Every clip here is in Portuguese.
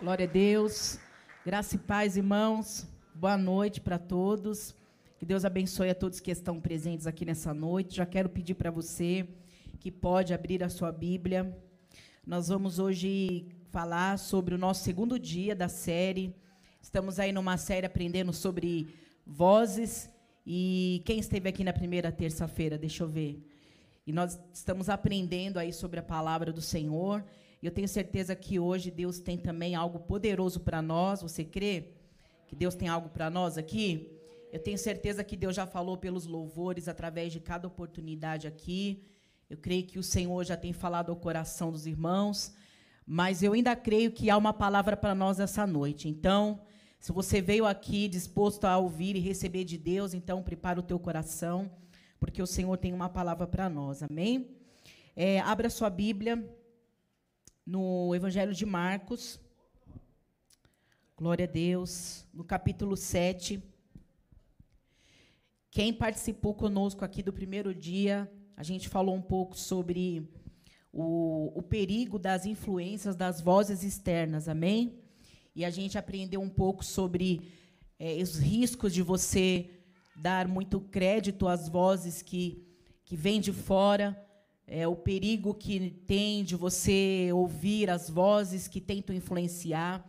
Glória a Deus. Graça e paz, irmãos. Boa noite para todos. Que Deus abençoe a todos que estão presentes aqui nessa noite. Já quero pedir para você que pode abrir a sua Bíblia. Nós vamos hoje falar sobre o nosso segundo dia da série. Estamos aí numa série aprendendo sobre vozes. E quem esteve aqui na primeira terça-feira? Deixa eu ver. E nós estamos aprendendo aí sobre a palavra do Senhor. E eu tenho certeza que hoje Deus tem também algo poderoso para nós. Você crê que Deus tem algo para nós aqui? Eu tenho certeza que Deus já falou pelos louvores através de cada oportunidade aqui. Eu creio que o Senhor já tem falado ao coração dos irmãos, mas eu ainda creio que há uma palavra para nós essa noite. Então, se você veio aqui disposto a ouvir e receber de Deus, então prepara o teu coração, porque o Senhor tem uma palavra para nós. Amém? É, abra sua Bíblia no Evangelho de Marcos. Glória a Deus. No capítulo 7. Quem participou conosco aqui do primeiro dia, a gente falou um pouco sobre o, o perigo das influências das vozes externas, amém? E a gente aprendeu um pouco sobre é, os riscos de você dar muito crédito às vozes que, que vêm de fora é, o perigo que tem de você ouvir as vozes que tentam influenciar.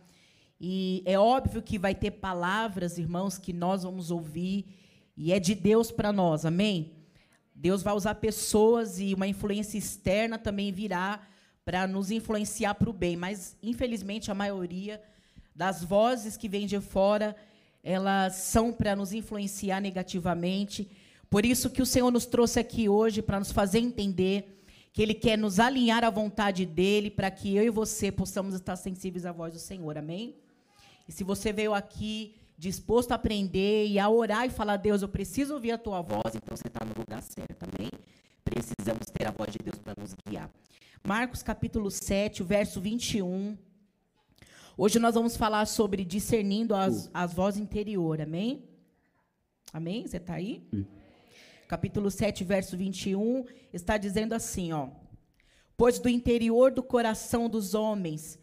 E é óbvio que vai ter palavras, irmãos, que nós vamos ouvir, e é de Deus para nós, amém? Deus vai usar pessoas e uma influência externa também virá para nos influenciar para o bem, mas infelizmente a maioria das vozes que vêm de fora, elas são para nos influenciar negativamente. Por isso que o Senhor nos trouxe aqui hoje para nos fazer entender que Ele quer nos alinhar à vontade dEle, para que eu e você possamos estar sensíveis à voz do Senhor. Amém? E se você veio aqui disposto a aprender e a orar e falar, Deus, eu preciso ouvir a tua voz, então você está no lugar certo, amém? Precisamos ter a voz de Deus para nos guiar. Marcos capítulo 7, verso 21. Hoje nós vamos falar sobre discernindo as, as vozes interior, amém? Amém? Você está aí? Hum capítulo 7, verso 21, está dizendo assim, ó: Pois do interior do coração dos homens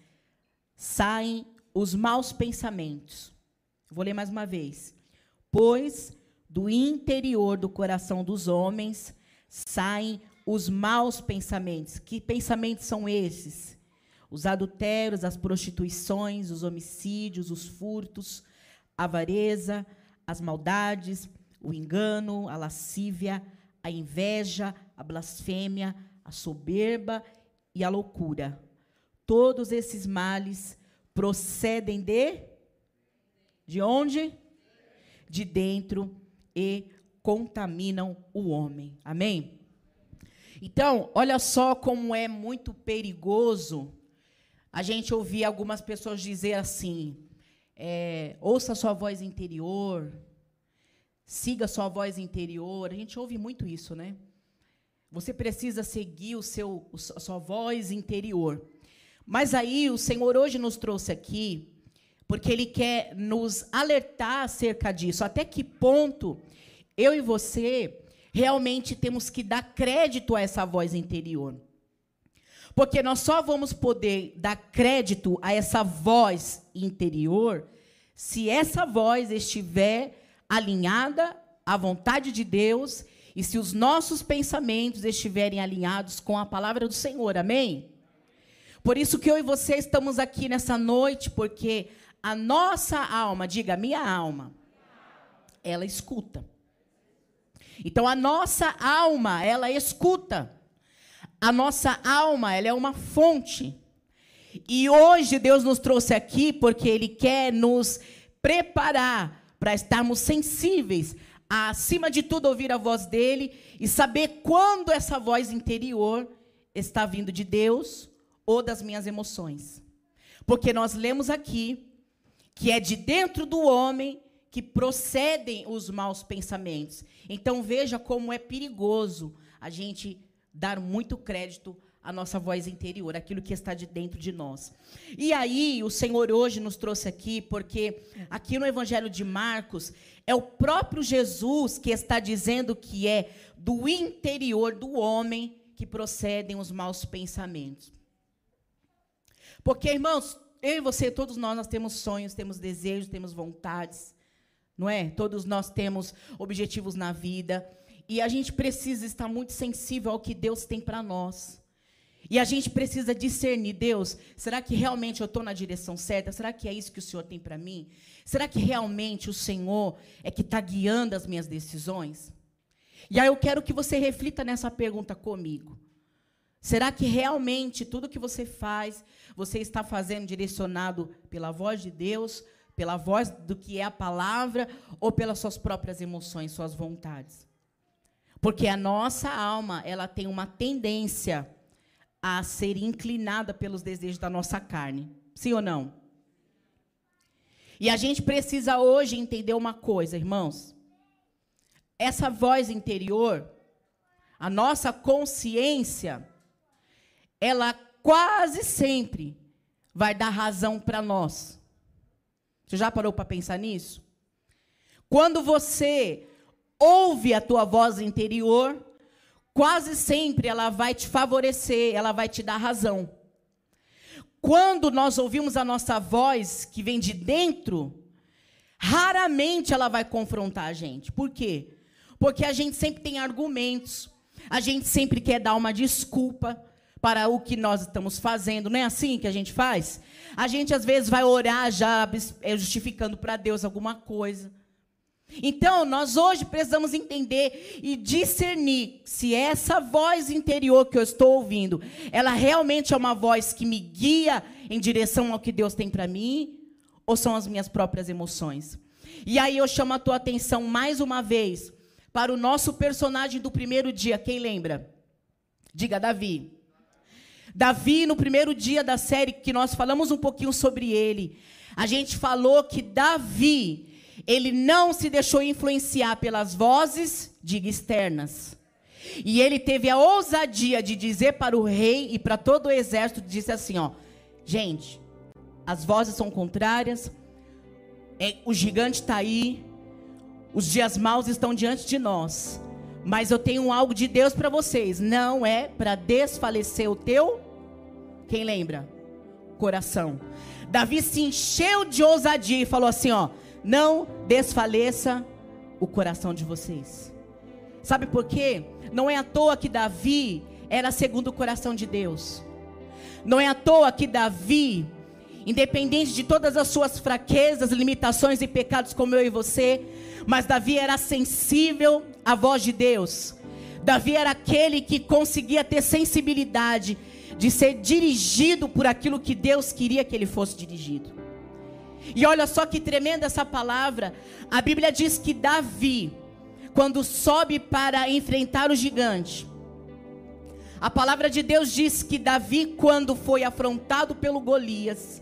saem os maus pensamentos. Vou ler mais uma vez. Pois do interior do coração dos homens saem os maus pensamentos. Que pensamentos são esses? Os adultérios, as prostituições, os homicídios, os furtos, a avareza, as maldades, o engano, a lascívia, a inveja, a blasfêmia, a soberba e a loucura. Todos esses males procedem de de onde? De dentro e contaminam o homem. Amém? Então, olha só como é muito perigoso a gente ouvir algumas pessoas dizer assim: é, ouça sua voz interior, Siga sua voz interior. A gente ouve muito isso, né? Você precisa seguir o seu, a sua voz interior. Mas aí o Senhor hoje nos trouxe aqui, porque Ele quer nos alertar acerca disso. Até que ponto eu e você realmente temos que dar crédito a essa voz interior. Porque nós só vamos poder dar crédito a essa voz interior se essa voz estiver alinhada à vontade de Deus e se os nossos pensamentos estiverem alinhados com a palavra do Senhor. Amém? Por isso que eu e você estamos aqui nessa noite, porque a nossa alma, diga, minha alma, ela escuta. Então a nossa alma, ela escuta. A nossa alma, ela é uma fonte. E hoje Deus nos trouxe aqui porque Ele quer nos preparar para estarmos sensíveis a, acima de tudo, ouvir a voz dele e saber quando essa voz interior está vindo de Deus ou das minhas emoções. Porque nós lemos aqui que é de dentro do homem que procedem os maus pensamentos. Então veja como é perigoso a gente dar muito crédito a nossa voz interior, aquilo que está de dentro de nós. E aí, o Senhor hoje nos trouxe aqui, porque aqui no Evangelho de Marcos, é o próprio Jesus que está dizendo que é do interior do homem que procedem os maus pensamentos. Porque, irmãos, eu e você, todos nós, nós temos sonhos, temos desejos, temos vontades, não é? Todos nós temos objetivos na vida. E a gente precisa estar muito sensível ao que Deus tem para nós. E a gente precisa discernir, Deus, será que realmente eu estou na direção certa? Será que é isso que o Senhor tem para mim? Será que realmente o Senhor é que está guiando as minhas decisões? E aí eu quero que você reflita nessa pergunta comigo. Será que realmente tudo que você faz, você está fazendo direcionado pela voz de Deus, pela voz do que é a palavra, ou pelas suas próprias emoções, suas vontades? Porque a nossa alma, ela tem uma tendência a ser inclinada pelos desejos da nossa carne. Sim ou não? E a gente precisa hoje entender uma coisa, irmãos. Essa voz interior, a nossa consciência, ela quase sempre vai dar razão para nós. Você já parou para pensar nisso? Quando você ouve a tua voz interior, quase sempre ela vai te favorecer, ela vai te dar razão. Quando nós ouvimos a nossa voz que vem de dentro, raramente ela vai confrontar a gente. Por quê? Porque a gente sempre tem argumentos, a gente sempre quer dar uma desculpa, para o que nós estamos fazendo. Não é assim que a gente faz? A gente às vezes vai orar já é, justificando para Deus alguma coisa. Então, nós hoje precisamos entender e discernir se essa voz interior que eu estou ouvindo, ela realmente é uma voz que me guia em direção ao que Deus tem para mim, ou são as minhas próprias emoções. E aí eu chamo a tua atenção mais uma vez para o nosso personagem do primeiro dia, quem lembra? Diga, Davi. Davi, no primeiro dia da série que nós falamos um pouquinho sobre ele, a gente falou que Davi, ele não se deixou influenciar pelas vozes, diga externas. E ele teve a ousadia de dizer para o rei e para todo o exército, disse assim, ó, gente, as vozes são contrárias, é, o gigante está aí, os dias maus estão diante de nós. Mas eu tenho algo de Deus para vocês. Não é para desfalecer o teu. Quem lembra? Coração. Davi se encheu de ousadia e falou assim: ó, não desfaleça o coração de vocês. Sabe por quê? Não é à toa que Davi era segundo o coração de Deus. Não é à toa que Davi, independente de todas as suas fraquezas, limitações e pecados como eu e você, mas Davi era sensível à voz de Deus. Davi era aquele que conseguia ter sensibilidade de ser dirigido por aquilo que Deus queria que ele fosse dirigido. E olha só que tremenda essa palavra. A Bíblia diz que Davi, quando sobe para enfrentar o gigante, a palavra de Deus diz que Davi, quando foi afrontado pelo Golias,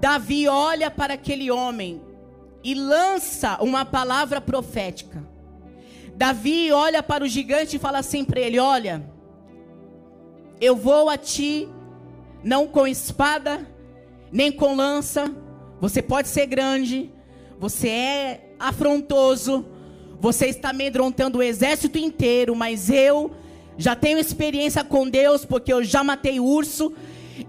Davi olha para aquele homem e lança uma palavra profética. Davi olha para o gigante e fala assim para ele: Olha, eu vou a ti, não com espada, nem com lança. Você pode ser grande, você é afrontoso, você está amedrontando o exército inteiro, mas eu já tenho experiência com Deus, porque eu já matei urso,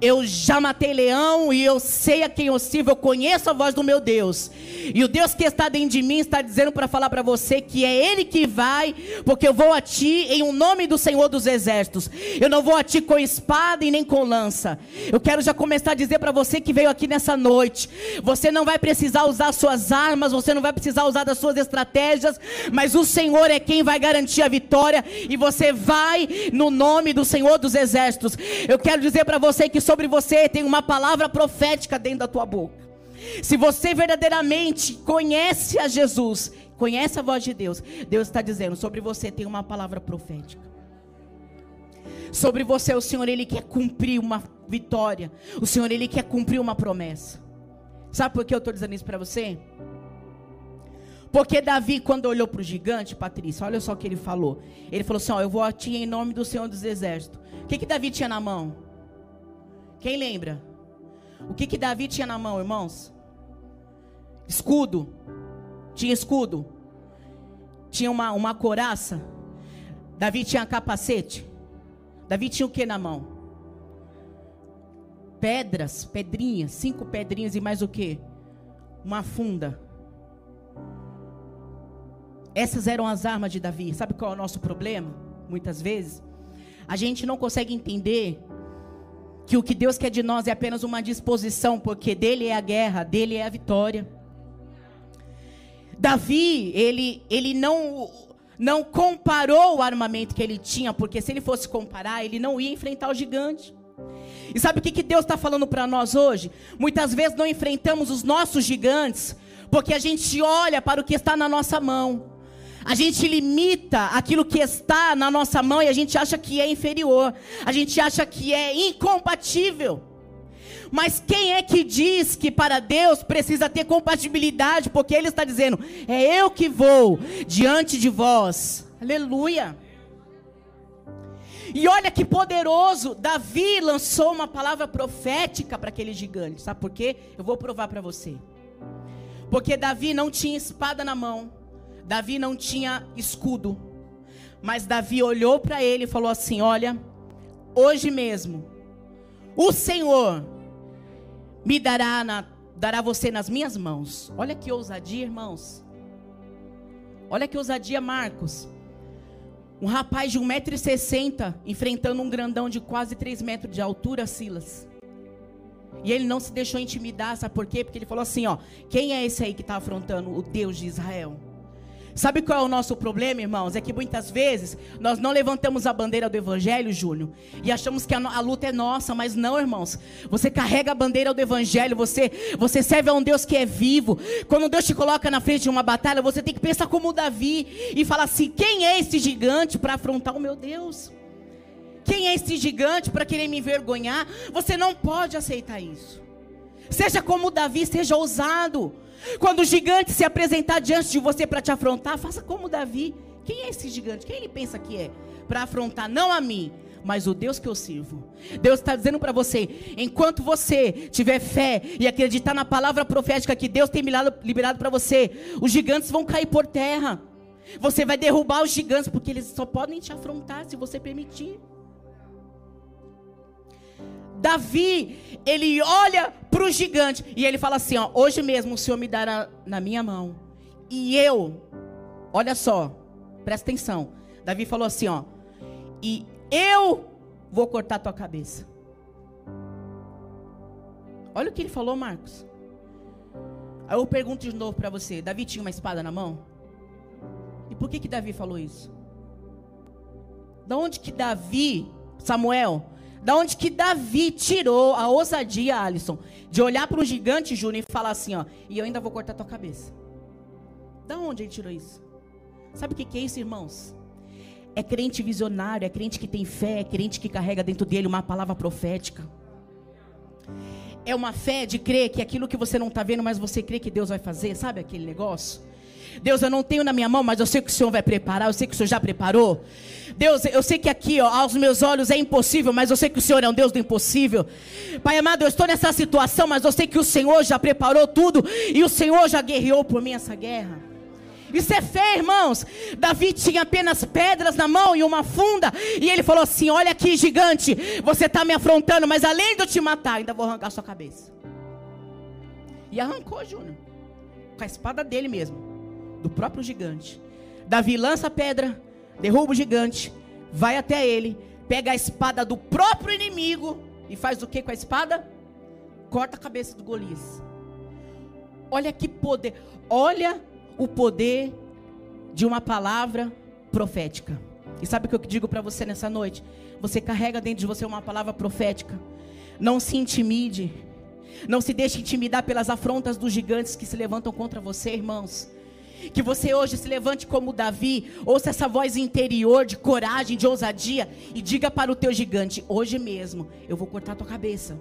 eu já matei leão e eu sei a quem eu sirvo, eu conheço a voz do meu Deus. E o Deus que está dentro de mim está dizendo para falar para você que é Ele que vai, porque eu vou a ti em um nome do Senhor dos Exércitos. Eu não vou a ti com espada e nem com lança. Eu quero já começar a dizer para você que veio aqui nessa noite: você não vai precisar usar suas armas, você não vai precisar usar das suas estratégias, mas o Senhor é quem vai garantir a vitória e você vai no nome do Senhor dos Exércitos. Eu quero dizer para você que sobre você tem uma palavra profética dentro da tua boca. Se você verdadeiramente conhece a Jesus, conhece a voz de Deus, Deus está dizendo: sobre você tem uma palavra profética. Sobre você, o Senhor, Ele quer cumprir uma vitória. O Senhor, Ele quer cumprir uma promessa. Sabe por que eu estou dizendo isso para você? Porque Davi, quando olhou para o gigante, Patrícia, olha só o que ele falou. Ele falou assim: ó, Eu vou a ti em nome do Senhor dos Exércitos. O que, que Davi tinha na mão? Quem lembra? O que que Davi tinha na mão, irmãos? Escudo. Tinha escudo. Tinha uma, uma coraça. Davi tinha capacete. Davi tinha o que na mão? pedras, pedrinhas, cinco pedrinhas e mais o que? Uma funda. Essas eram as armas de Davi. Sabe qual é o nosso problema? Muitas vezes, a gente não consegue entender que o que Deus quer de nós é apenas uma disposição, porque dele é a guerra, dele é a vitória. Davi, ele, ele não, não comparou o armamento que ele tinha, porque se ele fosse comparar, ele não ia enfrentar o gigante. E sabe o que, que Deus está falando para nós hoje? Muitas vezes não enfrentamos os nossos gigantes, porque a gente olha para o que está na nossa mão. A gente limita aquilo que está na nossa mão e a gente acha que é inferior. A gente acha que é incompatível. Mas quem é que diz que para Deus precisa ter compatibilidade? Porque Ele está dizendo: é eu que vou diante de vós. Aleluia. E olha que poderoso, Davi lançou uma palavra profética para aquele gigante. Sabe por quê? Eu vou provar para você. Porque Davi não tinha espada na mão. Davi não tinha escudo. Mas Davi olhou para ele e falou assim: Olha, hoje mesmo, o Senhor me dará, na, dará você nas minhas mãos. Olha que ousadia, irmãos. Olha que ousadia, Marcos. Um rapaz de 1,60m enfrentando um grandão de quase 3 metros de altura, Silas. E ele não se deixou intimidar, sabe por quê? Porque ele falou assim: ó, quem é esse aí que está afrontando o Deus de Israel? Sabe qual é o nosso problema, irmãos? É que muitas vezes nós não levantamos a bandeira do Evangelho, Júnior, e achamos que a, a, luta é nossa, mas não, irmãos. Você carrega a bandeira do Evangelho, você, você serve a um Deus que é vivo. Quando Deus te coloca na frente de uma batalha, você tem que pensar como Davi e falar assim: quem é esse gigante para afrontar o meu Deus? Quem é esse gigante para querer me envergonhar? Você não pode aceitar isso. Seja como Davi, seja ousado. Quando o gigante se apresentar diante de você para te afrontar, faça como Davi. Quem é esse gigante? Quem ele pensa que é? Para afrontar não a mim, mas o Deus que eu sirvo. Deus está dizendo para você: enquanto você tiver fé e acreditar na palavra profética que Deus tem liberado para você, os gigantes vão cair por terra. Você vai derrubar os gigantes, porque eles só podem te afrontar se você permitir. Davi, ele olha para o gigante e ele fala assim: ó, hoje mesmo o Senhor me dará na minha mão. E eu, olha só, presta atenção. Davi falou assim: ó, e eu vou cortar tua cabeça. Olha o que ele falou, Marcos. Aí eu pergunto de novo para você: Davi tinha uma espada na mão? E por que que Davi falou isso? Da onde que Davi, Samuel, da onde que Davi tirou a ousadia, Alisson, de olhar para um gigante, Júnior, e falar assim, ó, e eu ainda vou cortar tua cabeça. Da onde ele tirou isso? Sabe o que, que é isso, irmãos? É crente visionário, é crente que tem fé, é crente que carrega dentro dele uma palavra profética. É uma fé de crer que aquilo que você não está vendo, mas você crê que Deus vai fazer, sabe aquele negócio? Deus, eu não tenho na minha mão, mas eu sei que o Senhor vai preparar, eu sei que o Senhor já preparou. Deus, eu sei que aqui, ó, aos meus olhos é impossível, mas eu sei que o Senhor é um Deus do impossível. Pai amado, eu estou nessa situação, mas eu sei que o Senhor já preparou tudo e o Senhor já guerreou por mim essa guerra. Isso é fé, irmãos. Davi tinha apenas pedras na mão e uma funda. E ele falou assim: Olha aqui, gigante, você está me afrontando, mas além de eu te matar, ainda vou arrancar sua cabeça. E arrancou, Júnior. Com a espada dele mesmo do próprio gigante. Davi lança a pedra, derruba o gigante, vai até ele, pega a espada do próprio inimigo e faz o que com a espada? Corta a cabeça do Golias. Olha que poder, olha o poder de uma palavra profética. E sabe o que eu digo para você nessa noite? Você carrega dentro de você uma palavra profética. Não se intimide. Não se deixe intimidar pelas afrontas dos gigantes que se levantam contra você, irmãos. Que você hoje se levante como Davi, ouça essa voz interior de coragem, de ousadia e diga para o teu gigante: hoje mesmo eu vou cortar tua cabeça.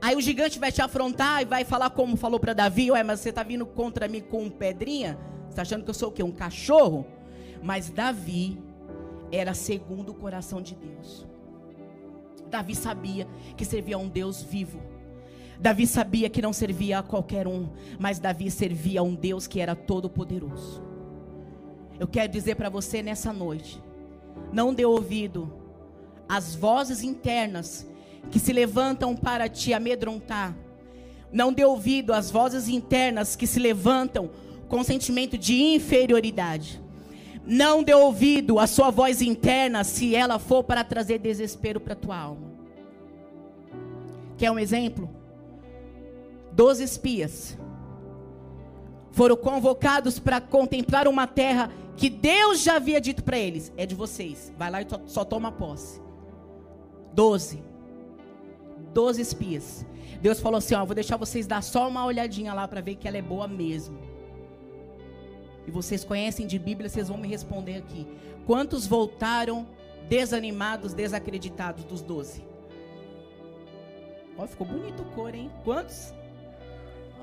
Aí o gigante vai te afrontar e vai falar como falou para Davi: Ué, mas você está vindo contra mim com pedrinha? Você está achando que eu sou o quê? Um cachorro? Mas Davi era segundo o coração de Deus. Davi sabia que servia a um Deus vivo Davi sabia que não servia a qualquer um, mas Davi servia a um Deus que era todo-poderoso. Eu quero dizer para você nessa noite: não dê ouvido às vozes internas que se levantam para te amedrontar. Não dê ouvido às vozes internas que se levantam com sentimento de inferioridade. Não dê ouvido à sua voz interna se ela for para trazer desespero para tua alma. Quer um exemplo? Doze espias foram convocados para contemplar uma terra que Deus já havia dito para eles: é de vocês, vai lá e só, toma posse. Doze. Doze espias. Deus falou assim: ó, vou deixar vocês dar só uma olhadinha lá para ver que ela é boa mesmo. E vocês conhecem de Bíblia, vocês vão me responder aqui. Quantos voltaram desanimados, desacreditados dos doze? Ó, ficou bonito o cor, hein? Quantos?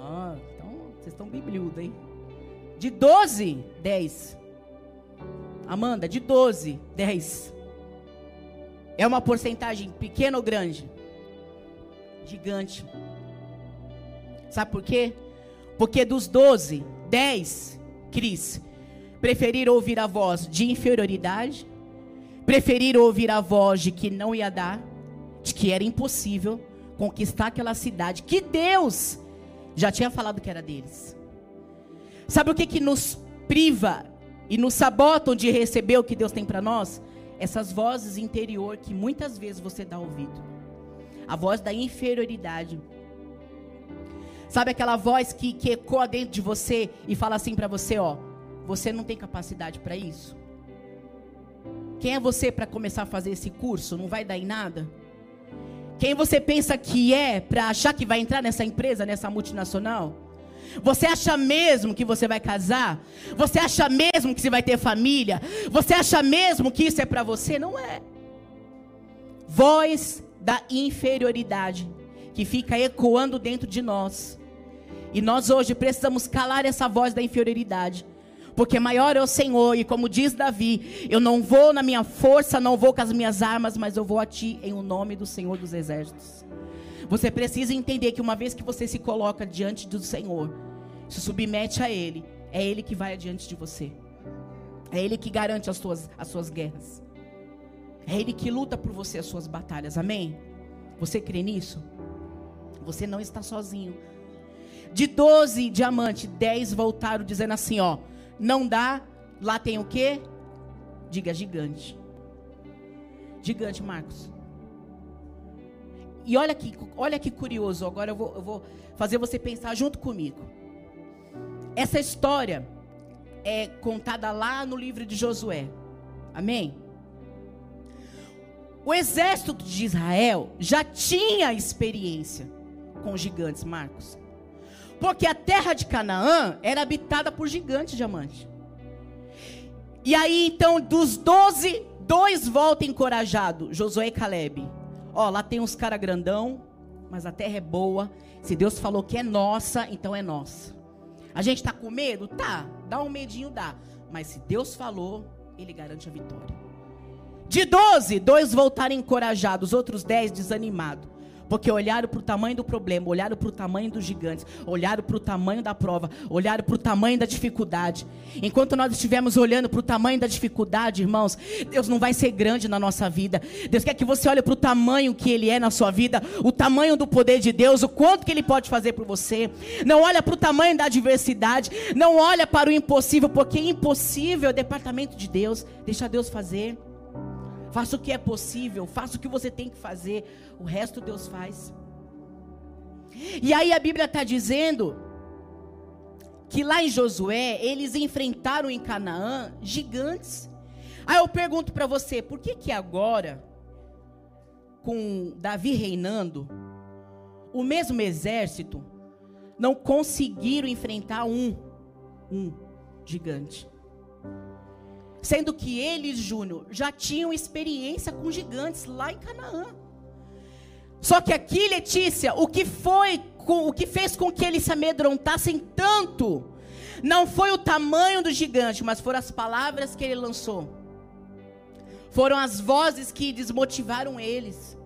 Ah, então vocês estão bibliudos, hein? De 12, 10. Amanda, de 12, 10. É uma porcentagem pequena ou grande? Gigante. Sabe por quê? Porque dos 12, 10, Cris, preferiram ouvir a voz de inferioridade, preferiram ouvir a voz de que não ia dar, de que era impossível conquistar aquela cidade que Deus já tinha falado que era deles. Sabe o que, que nos priva e nos sabotam de receber o que Deus tem para nós? Essas vozes interior que muitas vezes você dá ouvido. A voz da inferioridade. Sabe aquela voz que, que ecoa dentro de você e fala assim para você, ó, você não tem capacidade para isso? Quem é você para começar a fazer esse curso? Não vai dar em nada? Quem você pensa que é para achar que vai entrar nessa empresa, nessa multinacional? Você acha mesmo que você vai casar? Você acha mesmo que você vai ter família? Você acha mesmo que isso é para você? Não é. Voz da inferioridade que fica ecoando dentro de nós. E nós hoje precisamos calar essa voz da inferioridade. Porque maior é o Senhor, e como diz Davi, eu não vou na minha força, não vou com as minhas armas, mas eu vou a ti em o nome do Senhor dos Exércitos. Você precisa entender que uma vez que você se coloca diante do Senhor, se submete a Ele, é Ele que vai adiante de você. É Ele que garante as suas, as suas guerras. É Ele que luta por você as suas batalhas. Amém? Você crê nisso? Você não está sozinho. De 12 diamantes, 10 voltaram dizendo assim: ó, não dá, lá tem o quê? Diga gigante. Gigante, Marcos. E olha que, olha que curioso, agora eu vou, eu vou fazer você pensar junto comigo. Essa história é contada lá no livro de Josué. Amém? O exército de Israel já tinha experiência com gigantes, Marcos. Porque a terra de Canaã era habitada por gigantes diamante. E aí, então, dos doze, dois voltam encorajados, Josué e Caleb. Ó, lá tem uns cara grandão, mas a terra é boa. Se Deus falou que é nossa, então é nossa. A gente está com medo? Tá, dá um medinho, dá. Mas se Deus falou, Ele garante a vitória. De doze, dois voltaram encorajados, outros dez desanimados. Porque olharam para o tamanho do problema, olharam para o tamanho dos gigantes, olharam para o tamanho da prova, olharam para o tamanho da dificuldade. Enquanto nós estivermos olhando para o tamanho da dificuldade, irmãos, Deus não vai ser grande na nossa vida. Deus quer que você olhe para o tamanho que Ele é na sua vida, o tamanho do poder de Deus, o quanto que Ele pode fazer por você. Não olha para o tamanho da adversidade, não olha para o impossível, porque impossível é o departamento de Deus. Deixa Deus fazer. Faça o que é possível, faça o que você tem que fazer, o resto Deus faz. E aí a Bíblia está dizendo que lá em Josué eles enfrentaram em Canaã gigantes. Aí eu pergunto para você, por que que agora, com Davi reinando, o mesmo exército não conseguiram enfrentar um, um gigante? Sendo que eles, Júnior, já tinham experiência com gigantes lá em Canaã. Só que aqui, Letícia, o que foi, o que fez com que eles se amedrontassem tanto, não foi o tamanho do gigante, mas foram as palavras que ele lançou. Foram as vozes que desmotivaram eles.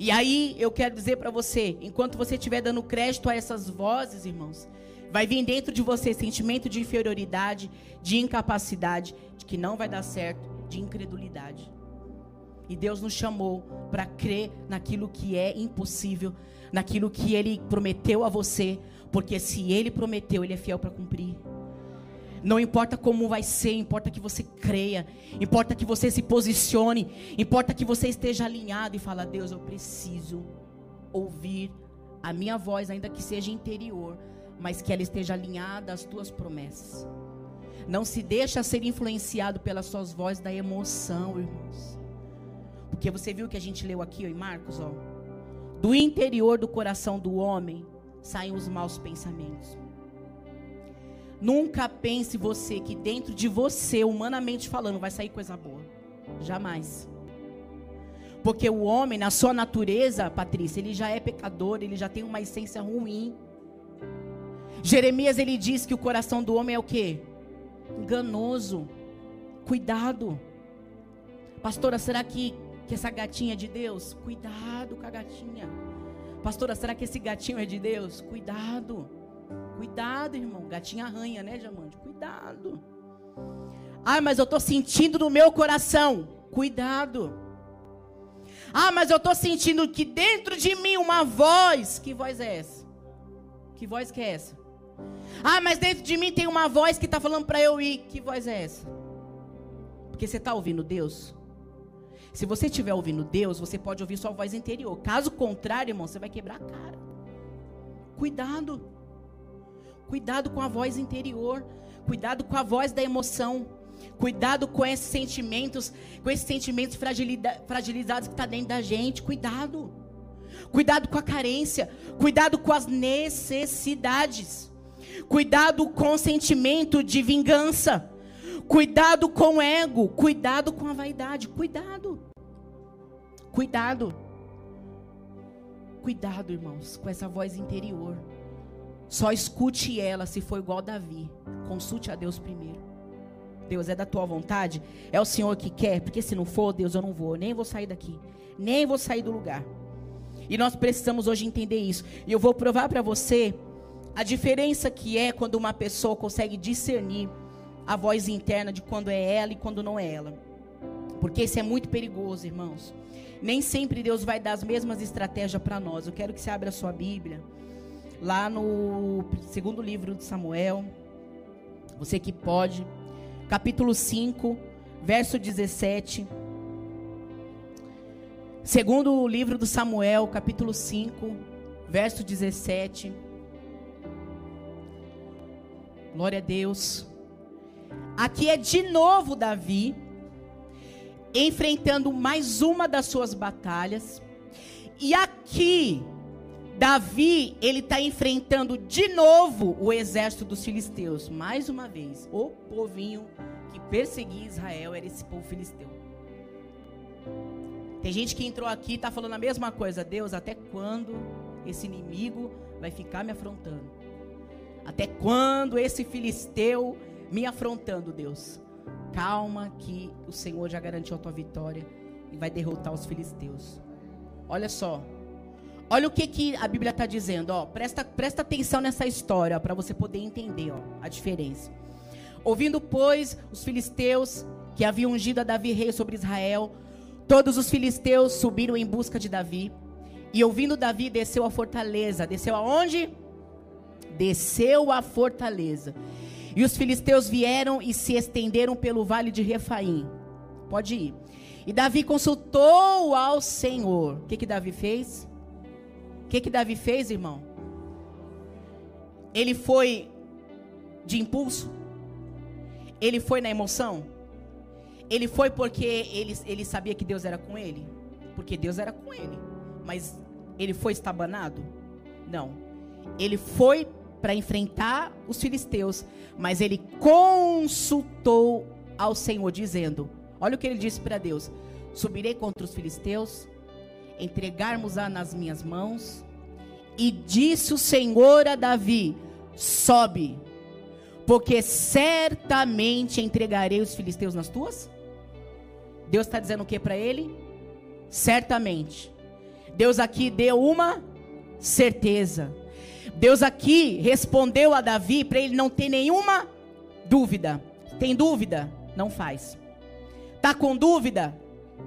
E aí eu quero dizer para você, enquanto você estiver dando crédito a essas vozes, irmãos, Vai vir dentro de você sentimento de inferioridade, de incapacidade, de que não vai dar certo, de incredulidade. E Deus nos chamou para crer naquilo que é impossível, naquilo que Ele prometeu a você, porque se Ele prometeu, Ele é fiel para cumprir. Não importa como vai ser, importa que você creia, importa que você se posicione, importa que você esteja alinhado e fala: Deus, eu preciso ouvir a minha voz, ainda que seja interior, mas que ela esteja alinhada às tuas promessas. Não se deixa ser influenciado pelas suas vozes da emoção, irmãos. Porque você viu que a gente leu aqui ó, em Marcos, ó. Do interior do coração do homem saem os maus pensamentos. Nunca pense você que dentro de você, humanamente falando, vai sair coisa boa. Jamais. Porque o homem, na sua natureza, Patrícia, ele já é pecador, ele já tem uma essência ruim. Jeremias ele diz que o coração do homem é o quê? Enganoso. Cuidado. Pastora, será que, que essa gatinha é de Deus? Cuidado com a gatinha. Pastora, será que esse gatinho é de Deus? Cuidado. Cuidado, irmão. Gatinha arranha, né, Diamante? Cuidado. Ah, mas eu estou sentindo no meu coração. Cuidado. Ah, mas eu estou sentindo que dentro de mim uma voz. Que voz é essa? Que voz que é essa? Ah, mas dentro de mim tem uma voz que está falando para eu ir. Que voz é essa? Porque você está ouvindo Deus? Se você estiver ouvindo Deus, você pode ouvir sua voz interior. Caso contrário, irmão, você vai quebrar a cara. Cuidado. Cuidado com a voz interior. Cuidado com a voz da emoção. Cuidado com esses sentimentos, com esses sentimentos fragilizados que está dentro da gente. Cuidado. Cuidado com a carência. Cuidado com as necessidades. Cuidado com o sentimento de vingança. Cuidado com o ego. Cuidado com a vaidade. Cuidado. Cuidado. Cuidado, irmãos, com essa voz interior. Só escute ela se for igual Davi. Consulte a Deus primeiro. Deus, é da tua vontade? É o Senhor que quer? Porque se não for, Deus, eu não vou. Nem vou sair daqui. Nem vou sair do lugar. E nós precisamos hoje entender isso. E eu vou provar para você a diferença que é quando uma pessoa consegue discernir a voz interna de quando é ela e quando não é ela. Porque isso é muito perigoso, irmãos. Nem sempre Deus vai dar as mesmas estratégias para nós. Eu quero que você abra a sua Bíblia lá no segundo livro de Samuel. Você que pode, capítulo 5, verso 17. Segundo livro do Samuel, capítulo 5, verso 17. Glória a Deus. Aqui é de novo Davi enfrentando mais uma das suas batalhas. E aqui Davi, ele está enfrentando de novo o exército dos filisteus. Mais uma vez, o povinho que perseguia Israel era esse povo filisteu. Tem gente que entrou aqui e está falando a mesma coisa. Deus, até quando esse inimigo vai ficar me afrontando? Até quando esse filisteu me afrontando, Deus? Calma que o Senhor já garantiu a tua vitória e vai derrotar os filisteus. Olha só, Olha o que, que a Bíblia está dizendo, ó. Presta, presta atenção nessa história para você poder entender ó, a diferença. Ouvindo, pois, os filisteus que haviam ungido a Davi rei sobre Israel, todos os filisteus subiram em busca de Davi. E ouvindo Davi, desceu a fortaleza. Desceu aonde? Desceu a fortaleza. E os filisteus vieram e se estenderam pelo vale de Refaim. Pode ir. E Davi consultou ao Senhor. O que, que Davi fez? O que, que Davi fez, irmão? Ele foi de impulso? Ele foi na emoção? Ele foi porque ele, ele sabia que Deus era com ele? Porque Deus era com ele. Mas ele foi estabanado? Não. Ele foi para enfrentar os filisteus, mas ele consultou ao Senhor, dizendo: Olha o que ele disse para Deus: Subirei contra os filisteus, entregarmos-a nas minhas mãos. E disse o Senhor a Davi: Sobe, porque certamente entregarei os filisteus nas tuas. Deus está dizendo o que para ele? Certamente. Deus aqui deu uma certeza. Deus aqui respondeu a Davi para ele não ter nenhuma dúvida. Tem dúvida? Não faz. Tá com dúvida?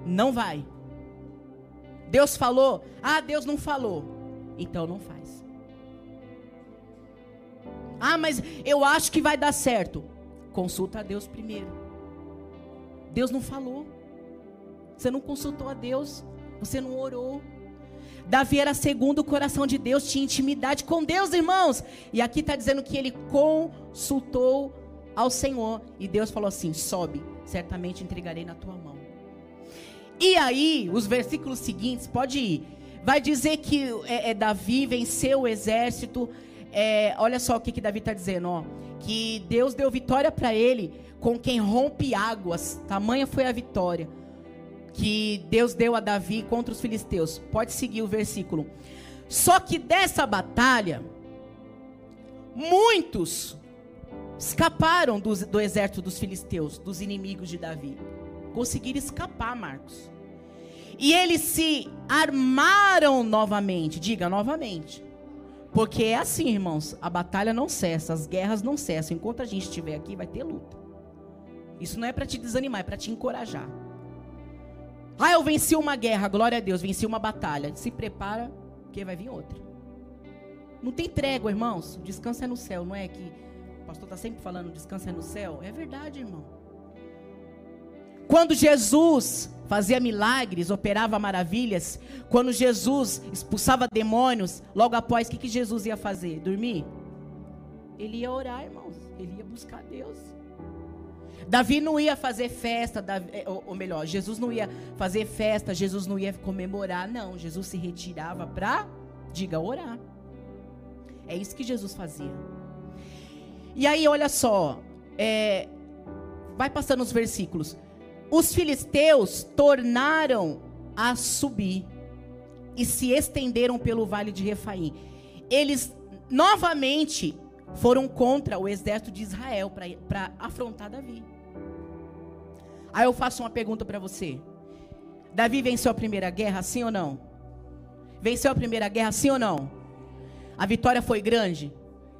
Não vai. Deus falou? Ah, Deus não falou. Então não faz. Ah, mas eu acho que vai dar certo. Consulta a Deus primeiro. Deus não falou. Você não consultou a Deus. Você não orou. Davi era segundo o coração de Deus, tinha intimidade com Deus, irmãos. E aqui está dizendo que ele consultou ao Senhor. E Deus falou assim: sobe, certamente entregarei na tua mão. E aí, os versículos seguintes, pode ir. Vai dizer que é, é Davi venceu o exército. É, olha só o que, que Davi está dizendo, ó. Que Deus deu vitória para ele com quem rompe águas. Tamanha foi a vitória que Deus deu a Davi contra os filisteus. Pode seguir o versículo. Só que dessa batalha, muitos escaparam do, do exército dos filisteus, dos inimigos de Davi conseguiram escapar, Marcos. E eles se armaram novamente, diga novamente. Porque é assim, irmãos, a batalha não cessa, as guerras não cessam. Enquanto a gente estiver aqui, vai ter luta. Isso não é para te desanimar, é para te encorajar. Ah, eu venci uma guerra, glória a Deus, venci uma batalha. Se prepara, porque vai vir outra. Não tem trégua, irmãos. Descanso é no céu, não é que o pastor está sempre falando descanso é no céu? É verdade, irmão. Quando Jesus fazia milagres, operava maravilhas, quando Jesus expulsava demônios, logo após, o que, que Jesus ia fazer? Dormir? Ele ia orar, irmãos. Ele ia buscar Deus. Davi não ia fazer festa, eh, ou melhor, Jesus não ia fazer festa, Jesus não ia comemorar, não. Jesus se retirava para, diga, orar. É isso que Jesus fazia. E aí, olha só, é, vai passando os versículos os filisteus tornaram a subir e se estenderam pelo vale de Refaim. Eles novamente foram contra o exército de Israel para afrontar Davi. Aí eu faço uma pergunta para você. Davi venceu a primeira guerra, sim ou não? Venceu a primeira guerra, sim ou não? A vitória foi grande?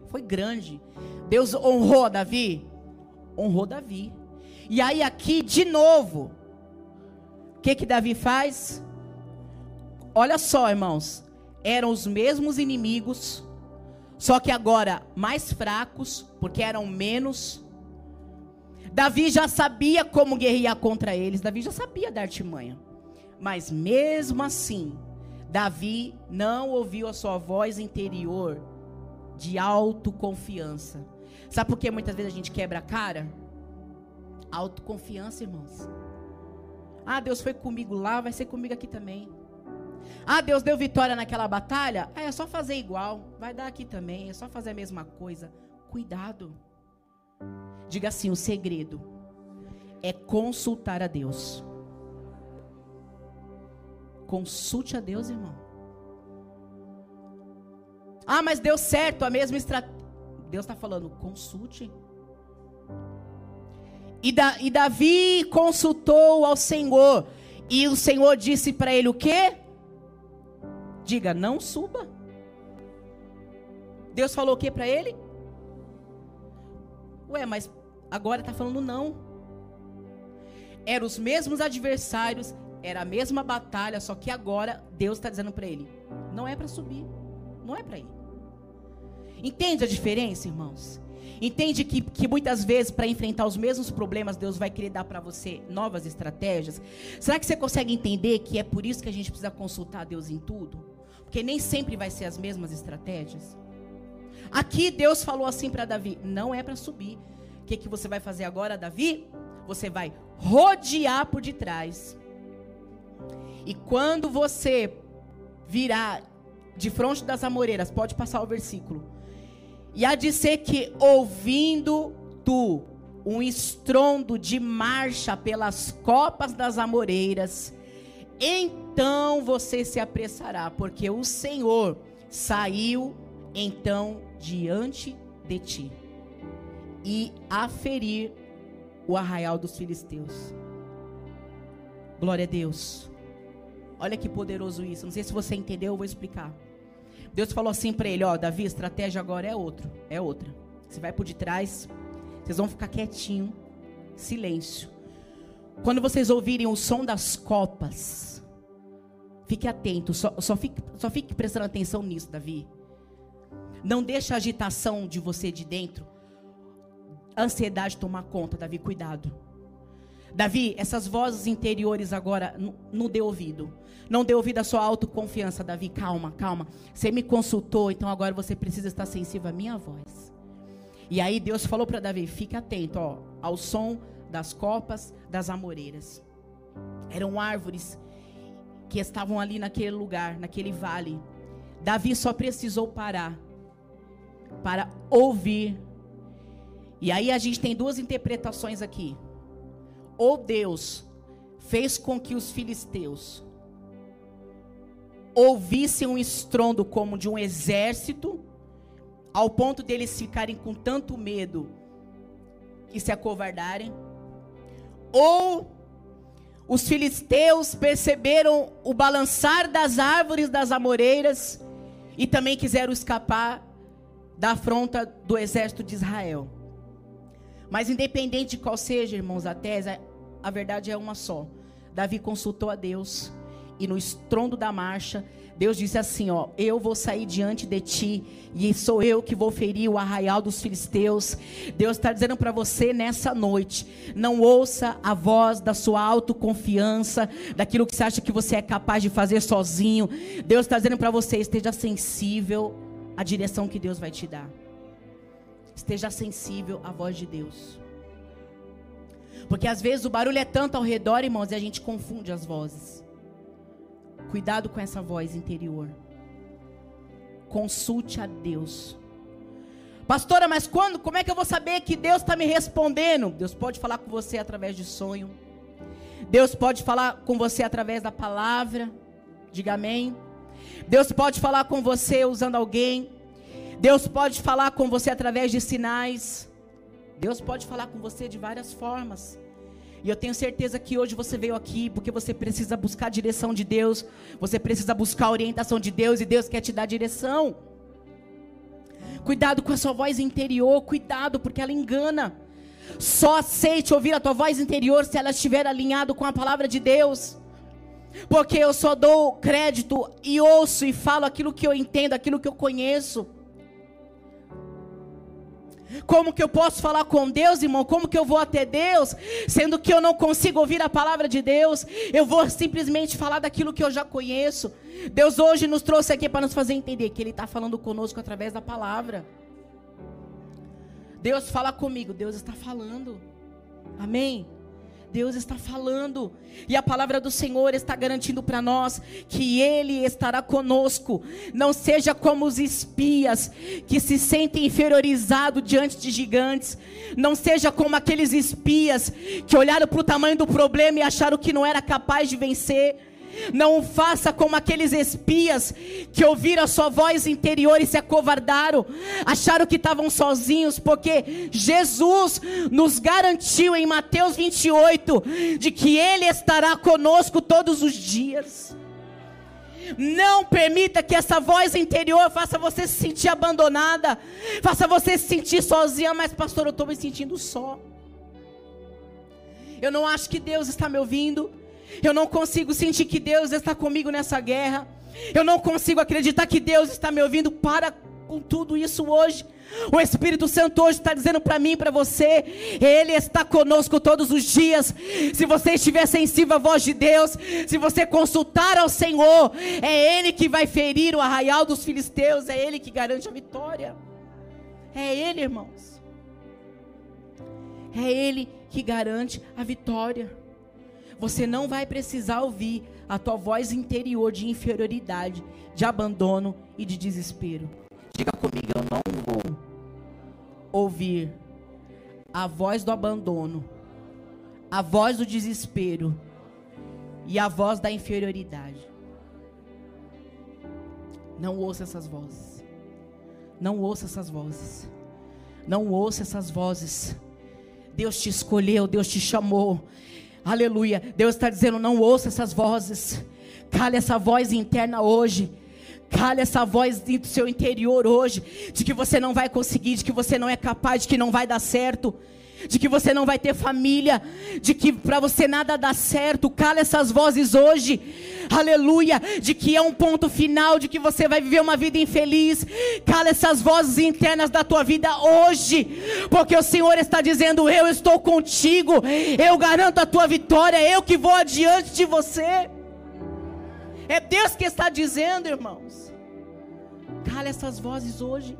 Foi grande. Deus honrou Davi? Honrou Davi. E aí aqui de novo, o que que Davi faz? Olha só, irmãos, eram os mesmos inimigos, só que agora mais fracos, porque eram menos. Davi já sabia como guerrear contra eles, Davi já sabia da artimanha. Mas mesmo assim, Davi não ouviu a sua voz interior de autoconfiança. Sabe por que muitas vezes a gente quebra a cara? Autoconfiança, irmãos. Ah, Deus foi comigo lá, vai ser comigo aqui também. Ah, Deus deu vitória naquela batalha? É, é só fazer igual. Vai dar aqui também. É só fazer a mesma coisa. Cuidado. Diga assim: o segredo é consultar a Deus. Consulte a Deus, irmão. Ah, mas deu certo a mesma estratégia. Deus está falando, consulte. E, da, e Davi consultou ao Senhor. E o Senhor disse para ele o quê? Diga, não suba. Deus falou o que para ele? Ué, mas agora está falando não. Eram os mesmos adversários, era a mesma batalha, só que agora Deus está dizendo para ele: não é para subir, não é para ir. Entende a diferença, irmãos? Entende que, que muitas vezes, para enfrentar os mesmos problemas, Deus vai querer dar para você novas estratégias? Será que você consegue entender que é por isso que a gente precisa consultar Deus em tudo? Porque nem sempre vai ser as mesmas estratégias. Aqui Deus falou assim para Davi: não é para subir. O que, que você vai fazer agora, Davi? Você vai rodear por detrás. E quando você virar de frente das amoreiras, pode passar o versículo. E há de ser que, ouvindo tu um estrondo de marcha pelas copas das amoreiras, então você se apressará, porque o Senhor saiu então diante de ti e a ferir o arraial dos filisteus. Glória a Deus. Olha que poderoso isso. Não sei se você entendeu, eu vou explicar. Deus falou assim para ele: Ó, Davi, estratégia agora é outra. É outra. Você vai por detrás, vocês vão ficar quietinho, silêncio. Quando vocês ouvirem o som das copas, fique atento, só, só, fique, só fique prestando atenção nisso, Davi. Não deixe a agitação de você de dentro, ansiedade tomar conta, Davi, cuidado. Davi, essas vozes interiores agora, não dê ouvido. Não dê ouvido à sua autoconfiança, Davi. Calma, calma. Você me consultou, então agora você precisa estar sensível à minha voz. E aí Deus falou para Davi: fique atento ó, ao som das copas das amoreiras. Eram árvores que estavam ali naquele lugar, naquele vale. Davi só precisou parar para ouvir. E aí a gente tem duas interpretações aqui. Ou Deus fez com que os filisteus ouvissem um estrondo como de um exército, ao ponto deles ficarem com tanto medo e se acovardarem. Ou os filisteus perceberam o balançar das árvores das amoreiras e também quiseram escapar da afronta do exército de Israel. Mas independente de qual seja, irmãos, a tese, a verdade é uma só. Davi consultou a Deus e no estrondo da marcha, Deus disse assim: Ó, eu vou sair diante de ti e sou eu que vou ferir o arraial dos filisteus. Deus está dizendo para você nessa noite: não ouça a voz da sua autoconfiança, daquilo que você acha que você é capaz de fazer sozinho. Deus está dizendo para você: esteja sensível à direção que Deus vai te dar. Esteja sensível à voz de Deus. Porque às vezes o barulho é tanto ao redor, irmãos, e a gente confunde as vozes. Cuidado com essa voz interior. Consulte a Deus. Pastora, mas quando? Como é que eu vou saber que Deus está me respondendo? Deus pode falar com você através de sonho. Deus pode falar com você através da palavra. Diga amém. Deus pode falar com você usando alguém. Deus pode falar com você através de sinais. Deus pode falar com você de várias formas. E eu tenho certeza que hoje você veio aqui porque você precisa buscar a direção de Deus, você precisa buscar a orientação de Deus e Deus quer te dar direção. Cuidado com a sua voz interior, cuidado porque ela engana. Só aceite ouvir a tua voz interior se ela estiver alinhado com a palavra de Deus. Porque eu só dou crédito e ouço e falo aquilo que eu entendo, aquilo que eu conheço. Como que eu posso falar com Deus, irmão? Como que eu vou até Deus, sendo que eu não consigo ouvir a palavra de Deus? Eu vou simplesmente falar daquilo que eu já conheço. Deus hoje nos trouxe aqui para nos fazer entender que Ele está falando conosco através da palavra. Deus fala comigo, Deus está falando. Amém? Deus está falando, e a palavra do Senhor está garantindo para nós que Ele estará conosco. Não seja como os espias que se sentem inferiorizados diante de gigantes, não seja como aqueles espias que olharam para o tamanho do problema e acharam que não era capaz de vencer. Não faça como aqueles espias que ouviram a sua voz interior e se acovardaram, acharam que estavam sozinhos, porque Jesus nos garantiu em Mateus 28 de que Ele estará conosco todos os dias. Não permita que essa voz interior faça você se sentir abandonada, faça você se sentir sozinha, mas pastor, eu estou me sentindo só. Eu não acho que Deus está me ouvindo. Eu não consigo sentir que Deus está comigo nessa guerra. Eu não consigo acreditar que Deus está me ouvindo. Para com tudo isso hoje. O Espírito Santo hoje está dizendo para mim e para você: Ele está conosco todos os dias. Se você estiver sensível à voz de Deus, se você consultar ao Senhor, é Ele que vai ferir o arraial dos filisteus, é Ele que garante a vitória. É Ele, irmãos. É Ele que garante a vitória. Você não vai precisar ouvir a tua voz interior de inferioridade, de abandono e de desespero. Diga comigo, eu não vou ouvir a voz do abandono, a voz do desespero e a voz da inferioridade. Não ouça essas vozes. Não ouça essas vozes. Não ouça essas vozes. Deus te escolheu, Deus te chamou. Aleluia. Deus está dizendo: não ouça essas vozes. Cale essa voz interna hoje. Cale essa voz do seu interior hoje, de que você não vai conseguir, de que você não é capaz, de que não vai dar certo. De que você não vai ter família, de que para você nada dá certo. Cala essas vozes hoje, aleluia, de que é um ponto final, de que você vai viver uma vida infeliz. Cala essas vozes internas da tua vida hoje, porque o Senhor está dizendo: Eu estou contigo, eu garanto a tua vitória, eu que vou adiante de você. É Deus que está dizendo, irmãos. Cala essas vozes hoje.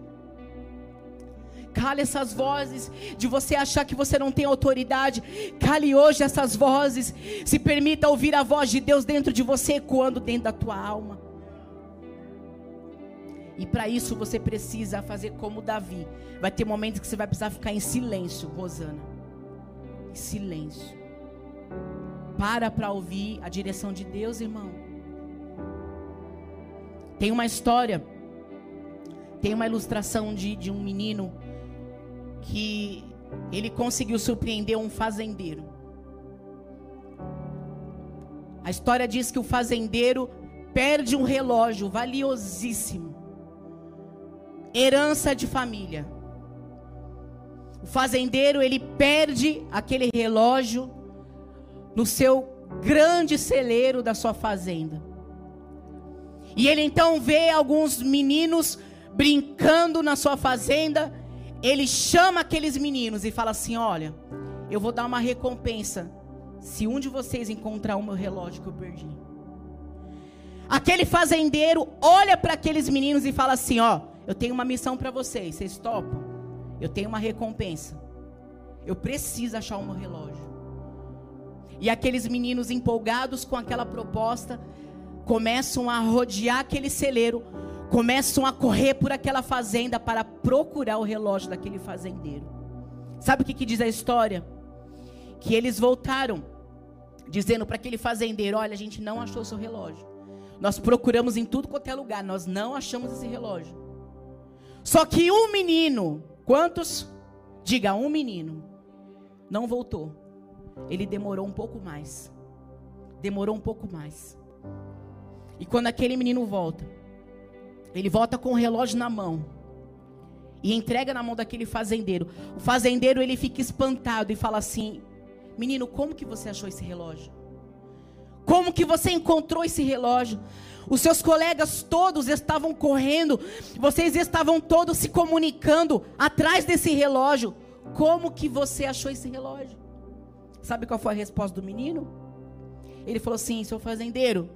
Cale essas vozes de você achar que você não tem autoridade. Cale hoje essas vozes. Se permita ouvir a voz de Deus dentro de você, ecoando dentro da tua alma. E para isso você precisa fazer como Davi. Vai ter momentos que você vai precisar ficar em silêncio, Rosana. Em silêncio. Para para ouvir a direção de Deus, irmão. Tem uma história, tem uma ilustração de, de um menino que ele conseguiu surpreender um fazendeiro. A história diz que o fazendeiro perde um relógio valiosíssimo, herança de família. O fazendeiro ele perde aquele relógio no seu grande celeiro da sua fazenda. E ele então vê alguns meninos brincando na sua fazenda ele chama aqueles meninos e fala assim: Olha, eu vou dar uma recompensa se um de vocês encontrar o meu relógio que eu perdi. Aquele fazendeiro olha para aqueles meninos e fala assim: Ó, eu tenho uma missão para vocês, vocês topam? Eu tenho uma recompensa. Eu preciso achar o meu relógio. E aqueles meninos empolgados com aquela proposta começam a rodear aquele celeiro começam a correr por aquela fazenda para procurar o relógio daquele fazendeiro. Sabe o que, que diz a história? Que eles voltaram, dizendo para aquele fazendeiro: Olha, a gente não achou seu relógio. Nós procuramos em tudo quanto é lugar, nós não achamos esse relógio. Só que um menino, quantos? Diga, um menino, não voltou. Ele demorou um pouco mais. Demorou um pouco mais. E quando aquele menino volta, ele volta com o relógio na mão e entrega na mão daquele fazendeiro. O fazendeiro ele fica espantado e fala assim: "Menino, como que você achou esse relógio? Como que você encontrou esse relógio? Os seus colegas todos estavam correndo, vocês estavam todos se comunicando atrás desse relógio. Como que você achou esse relógio?" Sabe qual foi a resposta do menino? Ele falou assim: "Seu fazendeiro,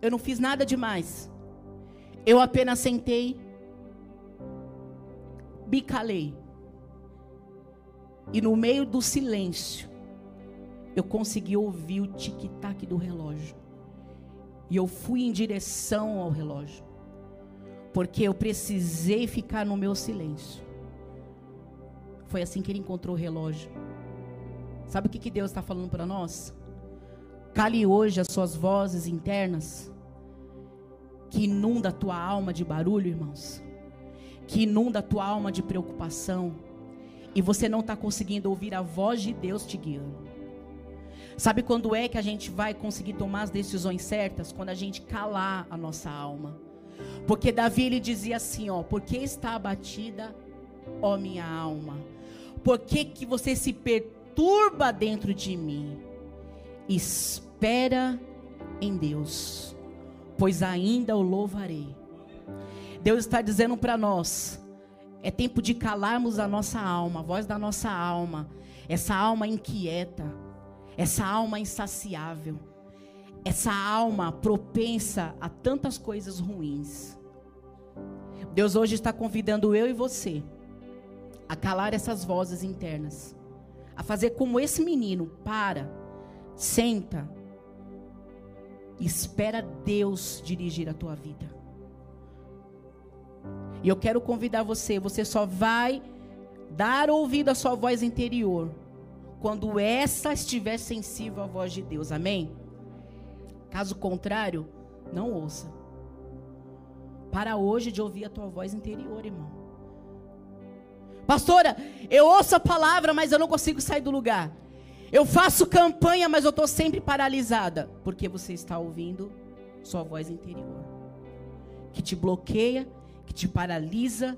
eu não fiz nada demais. Eu apenas sentei, me calei. E no meio do silêncio, eu consegui ouvir o tic-tac do relógio. E eu fui em direção ao relógio. Porque eu precisei ficar no meu silêncio. Foi assim que ele encontrou o relógio. Sabe o que, que Deus está falando para nós? Cale hoje as suas vozes internas que inunda a tua alma de barulho, irmãos, que inunda a tua alma de preocupação, e você não está conseguindo ouvir a voz de Deus te guiando. Sabe quando é que a gente vai conseguir tomar as decisões certas? Quando a gente calar a nossa alma. Porque Davi ele dizia assim, ó, por que está abatida, ó minha alma? Por que que você se perturba dentro de mim? Espera em Deus pois ainda o louvarei. Deus está dizendo para nós: é tempo de calarmos a nossa alma, a voz da nossa alma, essa alma inquieta, essa alma insaciável, essa alma propensa a tantas coisas ruins. Deus hoje está convidando eu e você a calar essas vozes internas, a fazer como esse menino: para, senta, Espera Deus dirigir a tua vida. E eu quero convidar você, você só vai dar ouvido à sua voz interior quando essa estiver sensível à voz de Deus. Amém? Caso contrário, não ouça. Para hoje de ouvir a tua voz interior, irmão. Pastora, eu ouço a palavra, mas eu não consigo sair do lugar. Eu faço campanha, mas eu estou sempre paralisada. Porque você está ouvindo sua voz interior. Que te bloqueia, que te paralisa.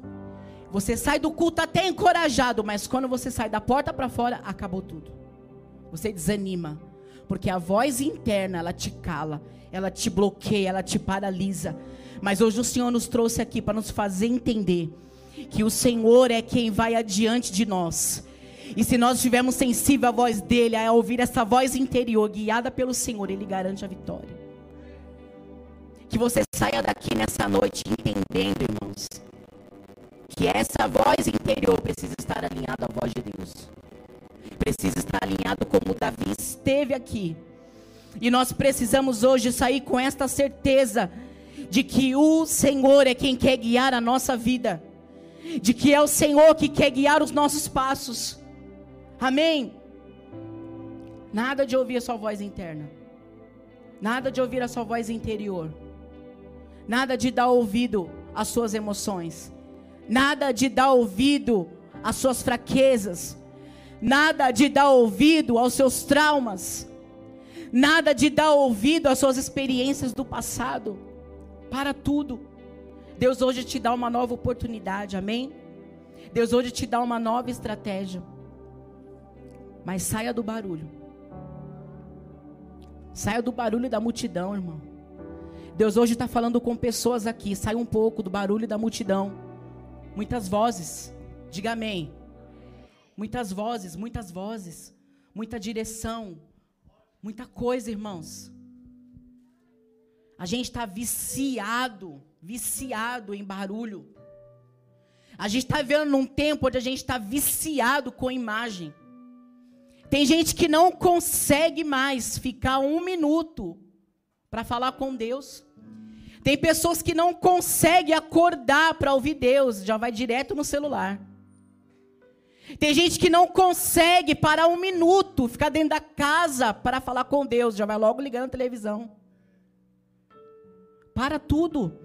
Você sai do culto até encorajado, mas quando você sai da porta para fora, acabou tudo. Você desanima, porque a voz interna, ela te cala, ela te bloqueia, ela te paralisa. Mas hoje o Senhor nos trouxe aqui para nos fazer entender que o Senhor é quem vai adiante de nós. E se nós estivermos sensíveis à voz dele, a ouvir essa voz interior guiada pelo Senhor, ele garante a vitória. Que você saia daqui nessa noite entendendo, irmãos, que essa voz interior precisa estar alinhada à voz de Deus. Precisa estar alinhado como Davi esteve aqui. E nós precisamos hoje sair com esta certeza de que o Senhor é quem quer guiar a nossa vida, de que é o Senhor que quer guiar os nossos passos. Amém? Nada de ouvir a sua voz interna, nada de ouvir a sua voz interior, nada de dar ouvido às suas emoções, nada de dar ouvido às suas fraquezas, nada de dar ouvido aos seus traumas, nada de dar ouvido às suas experiências do passado. Para tudo. Deus hoje te dá uma nova oportunidade, amém? Deus hoje te dá uma nova estratégia. Mas saia do barulho. Saia do barulho da multidão, irmão. Deus hoje está falando com pessoas aqui. Sai um pouco do barulho da multidão. Muitas vozes. Diga amém. Muitas vozes, muitas vozes. Muita direção. Muita coisa, irmãos. A gente está viciado, viciado em barulho. A gente está vivendo num tempo onde a gente está viciado com imagem. Tem gente que não consegue mais ficar um minuto para falar com Deus. Tem pessoas que não conseguem acordar para ouvir Deus, já vai direto no celular. Tem gente que não consegue parar um minuto, ficar dentro da casa para falar com Deus, já vai logo ligando a televisão. Para tudo.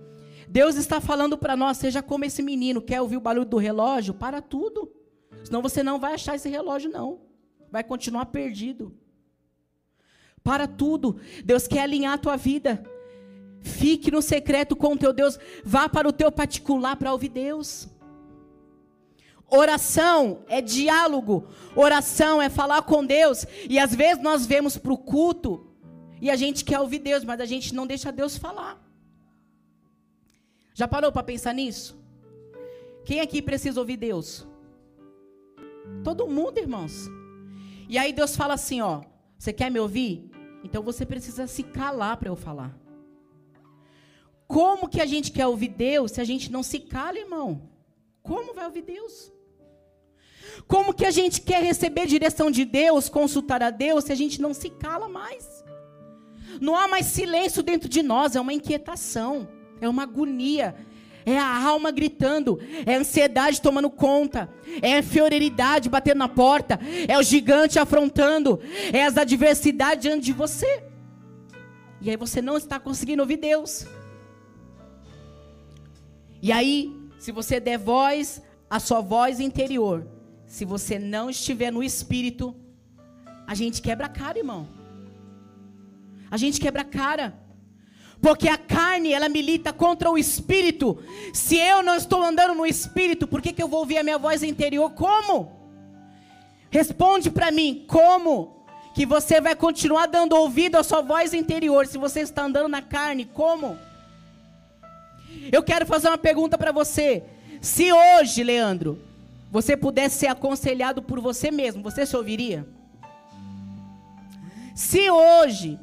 Deus está falando para nós, seja como esse menino, quer ouvir o barulho do relógio? Para tudo. Senão você não vai achar esse relógio, não. Vai continuar perdido. Para tudo. Deus quer alinhar a tua vida. Fique no secreto com o teu Deus. Vá para o teu particular para ouvir Deus. Oração é diálogo. Oração é falar com Deus. E às vezes nós vemos para o culto e a gente quer ouvir Deus, mas a gente não deixa Deus falar. Já parou para pensar nisso? Quem aqui precisa ouvir Deus? Todo mundo, irmãos. E aí Deus fala assim, ó, você quer me ouvir? Então você precisa se calar para eu falar. Como que a gente quer ouvir Deus se a gente não se cala, irmão? Como vai ouvir Deus? Como que a gente quer receber direção de Deus, consultar a Deus, se a gente não se cala mais? Não há mais silêncio dentro de nós, é uma inquietação, é uma agonia, é a alma gritando, é a ansiedade tomando conta, é a inferioridade batendo na porta, é o gigante afrontando, é as adversidades diante de você. E aí você não está conseguindo ouvir Deus. E aí, se você der voz à sua voz interior, se você não estiver no espírito, a gente quebra a cara, irmão. A gente quebra a cara. Porque a carne, ela milita contra o espírito. Se eu não estou andando no espírito, por que, que eu vou ouvir a minha voz interior? Como? Responde para mim, como? Que você vai continuar dando ouvido à sua voz interior se você está andando na carne? Como? Eu quero fazer uma pergunta para você. Se hoje, Leandro, você pudesse ser aconselhado por você mesmo, você se ouviria? Se hoje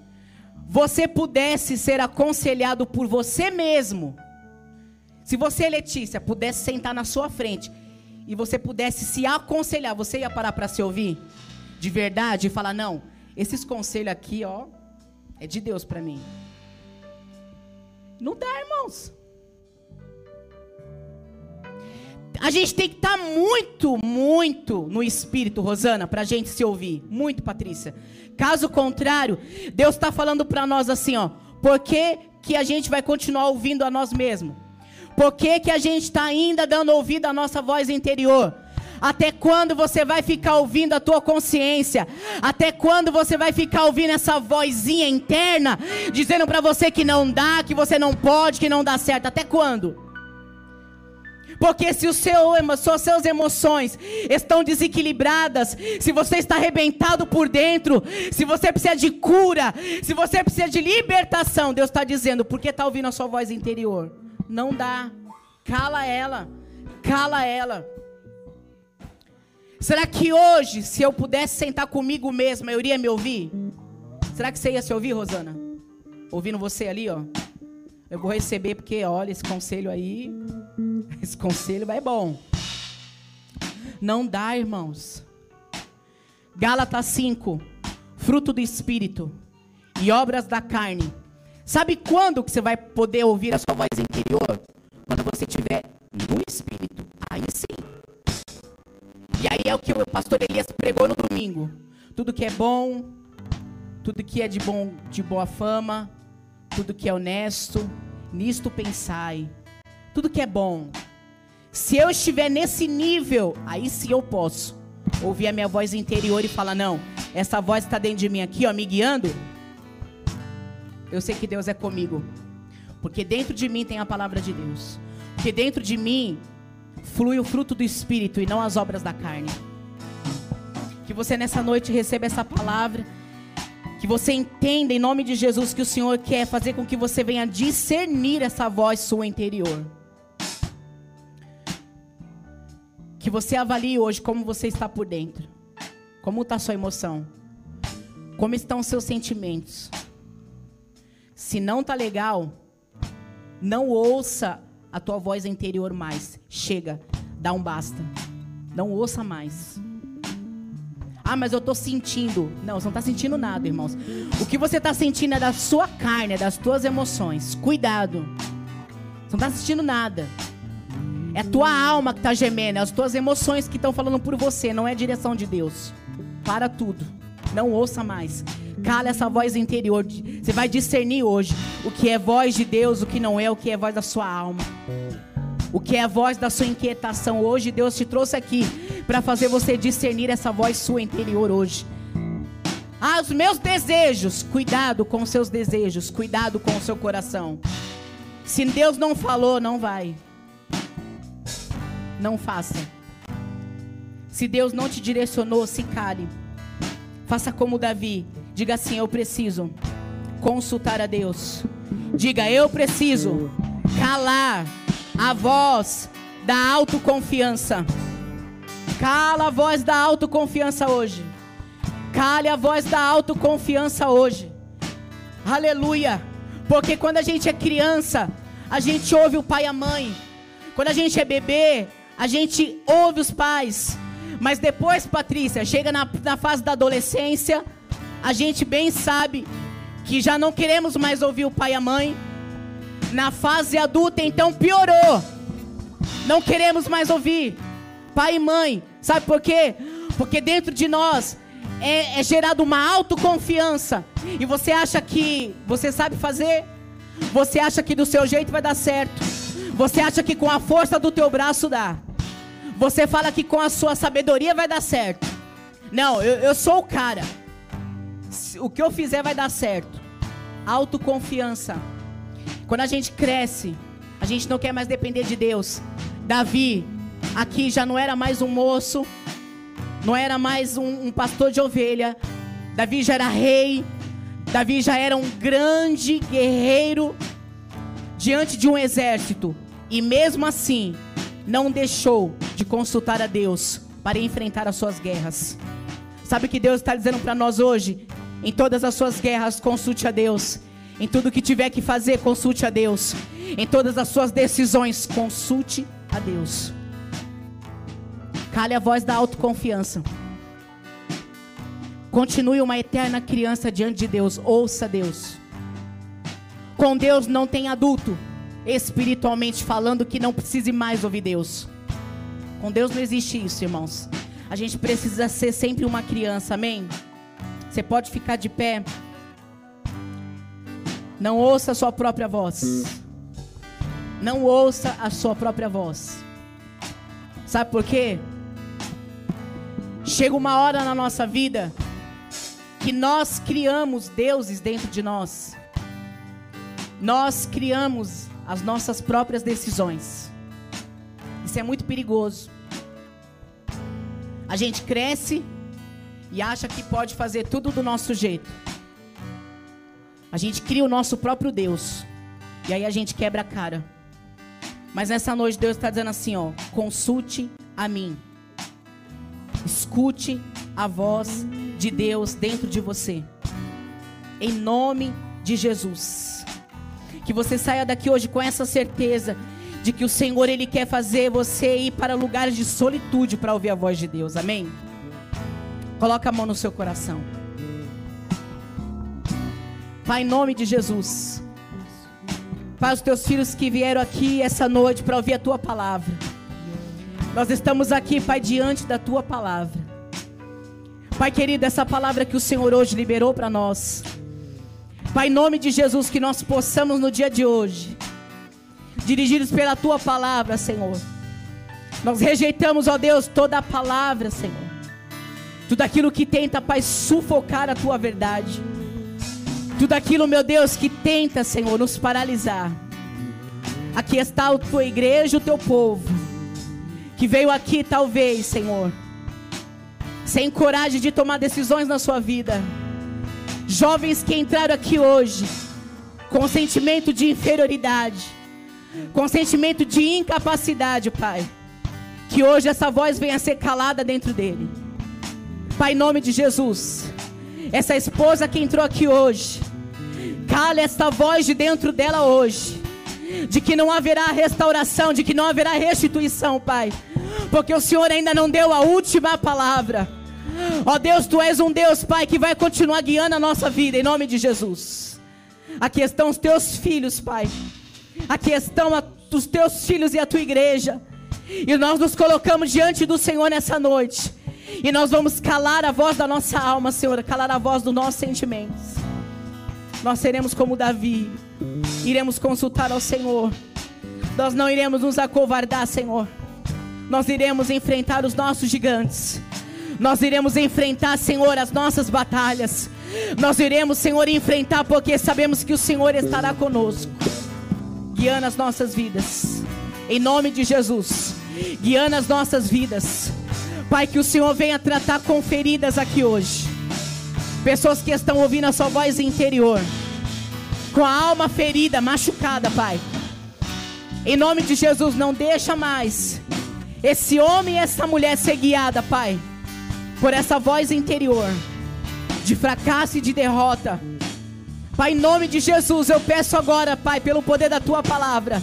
você pudesse ser aconselhado por você mesmo, se você, Letícia, pudesse sentar na sua frente e você pudesse se aconselhar, você ia parar para se ouvir? De verdade e falar: não, esses conselhos aqui, ó, é de Deus para mim. Não dá, irmãos. A gente tem que estar tá muito, muito no espírito, Rosana, para a gente se ouvir. Muito, Patrícia. Caso contrário, Deus está falando para nós assim, ó. Por que, que a gente vai continuar ouvindo a nós mesmos? Por que, que a gente está ainda dando ouvido à nossa voz interior? Até quando você vai ficar ouvindo a tua consciência? Até quando você vai ficar ouvindo essa vozinha interna dizendo para você que não dá, que você não pode, que não dá certo? Até quando? Porque se seu, suas seus emoções estão desequilibradas, se você está arrebentado por dentro, se você precisa de cura, se você precisa de libertação, Deus está dizendo, porque está ouvindo a sua voz interior? Não dá. Cala ela. Cala ela. Será que hoje, se eu pudesse sentar comigo mesma, eu iria me ouvir? Será que você ia se ouvir, Rosana? Ouvindo você ali, ó. Eu vou receber porque, olha, esse conselho aí, esse conselho é bom. Não dá, irmãos. Gálatas 5, fruto do espírito e obras da carne. Sabe quando que você vai poder ouvir a sua voz interior? Quando você estiver no espírito. Aí sim. E aí é o que o pastor Elias pregou no domingo. Tudo que é bom, tudo que é de bom, de boa fama, tudo que é honesto, nisto pensai. Tudo que é bom. Se eu estiver nesse nível, aí sim eu posso ouvir a minha voz interior e falar: não, essa voz está dentro de mim aqui, ó, me guiando. Eu sei que Deus é comigo. Porque dentro de mim tem a palavra de Deus. Porque dentro de mim flui o fruto do Espírito e não as obras da carne. Que você nessa noite receba essa palavra que você entenda em nome de Jesus que o Senhor quer fazer com que você venha discernir essa voz sua interior. Que você avalie hoje como você está por dentro. Como está sua emoção? Como estão seus sentimentos? Se não está legal, não ouça a tua voz interior mais. Chega, dá um basta. Não ouça mais. Ah, mas eu estou sentindo. Não, você não está sentindo nada, irmãos. O que você está sentindo é da sua carne, é das tuas emoções. Cuidado. Você não está sentindo nada. É a tua alma que está gemendo, é as tuas emoções que estão falando por você, não é a direção de Deus. Para tudo. Não ouça mais. Cala essa voz interior. Você vai discernir hoje o que é voz de Deus, o que não é, o que é voz da sua alma. O que é a voz da sua inquietação. Hoje Deus te trouxe aqui para fazer você discernir essa voz sua interior hoje. Ah, os meus desejos. Cuidado com os seus desejos. Cuidado com o seu coração. Se Deus não falou, não vai. Não faça. Se Deus não te direcionou, se cale. Faça como Davi. Diga assim: Eu preciso consultar a Deus. Diga: Eu preciso calar a voz da autoconfiança. Cala a voz da autoconfiança hoje. Cale a voz da autoconfiança hoje. Aleluia. Porque quando a gente é criança, a gente ouve o pai e a mãe. Quando a gente é bebê, a gente ouve os pais. Mas depois, Patrícia, chega na, na fase da adolescência, a gente bem sabe que já não queremos mais ouvir o pai e a mãe. Na fase adulta, então piorou. Não queremos mais ouvir pai e mãe. Sabe por quê? Porque dentro de nós é, é gerada uma autoconfiança. E você acha que você sabe fazer? Você acha que do seu jeito vai dar certo? Você acha que com a força do teu braço dá? Você fala que com a sua sabedoria vai dar certo? Não, eu, eu sou o cara. O que eu fizer vai dar certo. Autoconfiança. Quando a gente cresce, a gente não quer mais depender de Deus. Davi, aqui já não era mais um moço, não era mais um, um pastor de ovelha. Davi já era rei. Davi já era um grande guerreiro diante de um exército. E mesmo assim, não deixou de consultar a Deus para enfrentar as suas guerras. Sabe o que Deus está dizendo para nós hoje? Em todas as suas guerras, consulte a Deus. Em tudo que tiver que fazer, consulte a Deus. Em todas as suas decisões, consulte a Deus. Cale a voz da autoconfiança. Continue uma eterna criança diante de Deus. Ouça Deus. Com Deus não tem adulto, espiritualmente falando, que não precise mais ouvir Deus. Com Deus não existe isso, irmãos. A gente precisa ser sempre uma criança, amém? Você pode ficar de pé. Não ouça a sua própria voz. Não ouça a sua própria voz. Sabe por quê? Chega uma hora na nossa vida que nós criamos deuses dentro de nós. Nós criamos as nossas próprias decisões. Isso é muito perigoso. A gente cresce e acha que pode fazer tudo do nosso jeito. A gente cria o nosso próprio Deus. E aí a gente quebra a cara. Mas nessa noite Deus está dizendo assim, ó, consulte a mim. Escute a voz de Deus dentro de você. Em nome de Jesus. Que você saia daqui hoje com essa certeza de que o Senhor ele quer fazer você ir para lugares de solitude para ouvir a voz de Deus. Amém. Coloca a mão no seu coração. Pai, em nome de Jesus. Pai, os teus filhos que vieram aqui essa noite para ouvir a tua palavra. Nós estamos aqui, Pai, diante da tua palavra. Pai querido, essa palavra que o Senhor hoje liberou para nós. Pai, em nome de Jesus, que nós possamos no dia de hoje, dirigidos pela tua palavra, Senhor. Nós rejeitamos, ó Deus, toda a palavra, Senhor. Tudo aquilo que tenta, Pai, sufocar a tua verdade. Tudo aquilo, meu Deus, que tenta, Senhor, nos paralisar. Aqui está a tua igreja, o teu povo, que veio aqui, talvez, Senhor, sem coragem de tomar decisões na sua vida. Jovens que entraram aqui hoje, com sentimento de inferioridade, com sentimento de incapacidade, Pai. Que hoje essa voz venha ser calada dentro dele. Pai, em nome de Jesus essa esposa que entrou aqui hoje, cale esta voz de dentro dela hoje, de que não haverá restauração, de que não haverá restituição, Pai, porque o Senhor ainda não deu a última palavra. Ó Deus, tu és um Deus, Pai, que vai continuar guiando a nossa vida, em nome de Jesus. Aqui estão os teus filhos, Pai. Aqui estão os teus filhos e a tua igreja. E nós nos colocamos diante do Senhor nessa noite e nós vamos calar a voz da nossa alma, Senhor, calar a voz dos nossos sentimentos. Nós seremos como Davi, iremos consultar ao Senhor. Nós não iremos nos acovardar, Senhor. Nós iremos enfrentar os nossos gigantes. Nós iremos enfrentar, Senhor, as nossas batalhas. Nós iremos, Senhor, enfrentar porque sabemos que o Senhor estará conosco, guiando as nossas vidas. Em nome de Jesus, guiando as nossas vidas Pai, que o Senhor venha tratar com feridas aqui hoje. Pessoas que estão ouvindo a sua voz interior, com a alma ferida, machucada, Pai. Em nome de Jesus, não deixa mais esse homem e essa mulher ser guiada, Pai, por essa voz interior de fracasso e de derrota. Pai, em nome de Jesus, eu peço agora, Pai, pelo poder da tua palavra.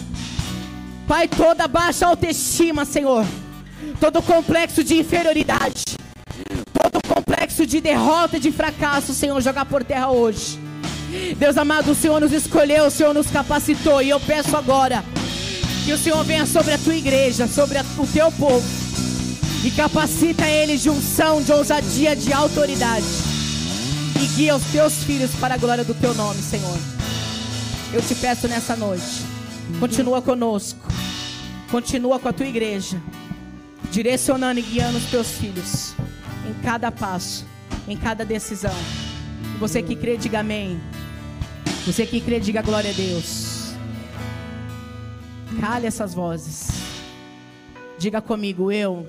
Pai, toda baixa autoestima, Senhor todo complexo de inferioridade, complexo de derrota, de fracasso, Senhor, jogar por terra hoje. Deus amado, o Senhor nos escolheu, o Senhor nos capacitou, e eu peço agora que o Senhor venha sobre a tua igreja, sobre a, o teu povo, e capacita eles de unção, de ousadia, de autoridade, e guia os teus filhos para a glória do teu nome, Senhor. Eu te peço nessa noite, continua conosco, continua com a tua igreja direcionando e guiando os teus filhos em cada passo, em cada decisão. Você que crê, diga amém. Você que crê, diga glória a Deus. Cale essas vozes. Diga comigo, eu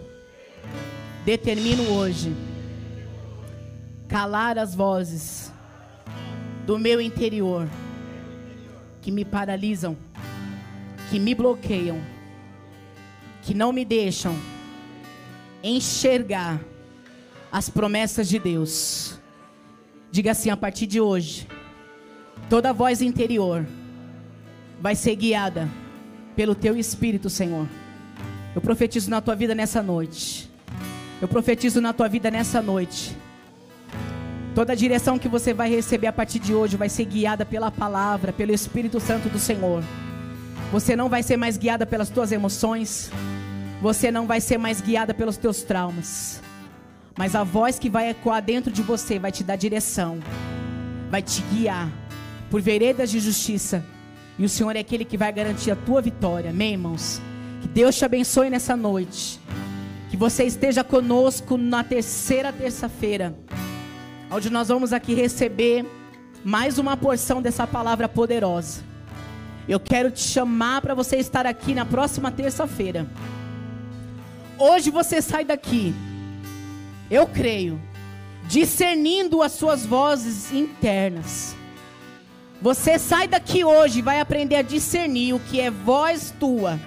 determino hoje calar as vozes do meu interior que me paralisam, que me bloqueiam, que não me deixam enxergar as promessas de Deus. Diga assim: a partir de hoje, toda voz interior vai ser guiada pelo teu Espírito, Senhor. Eu profetizo na tua vida nessa noite. Eu profetizo na tua vida nessa noite. Toda a direção que você vai receber a partir de hoje vai ser guiada pela palavra, pelo Espírito Santo do Senhor. Você não vai ser mais guiada pelas tuas emoções. Você não vai ser mais guiada pelos teus traumas. Mas a voz que vai ecoar dentro de você vai te dar direção. Vai te guiar por veredas de justiça. E o Senhor é aquele que vai garantir a tua vitória. Amém, irmãos? Que Deus te abençoe nessa noite. Que você esteja conosco na terceira terça-feira. Onde nós vamos aqui receber mais uma porção dessa palavra poderosa. Eu quero te chamar para você estar aqui na próxima terça-feira Hoje você sai daqui, eu creio, discernindo as suas vozes internas. Você sai daqui hoje e vai aprender a discernir o que é voz tua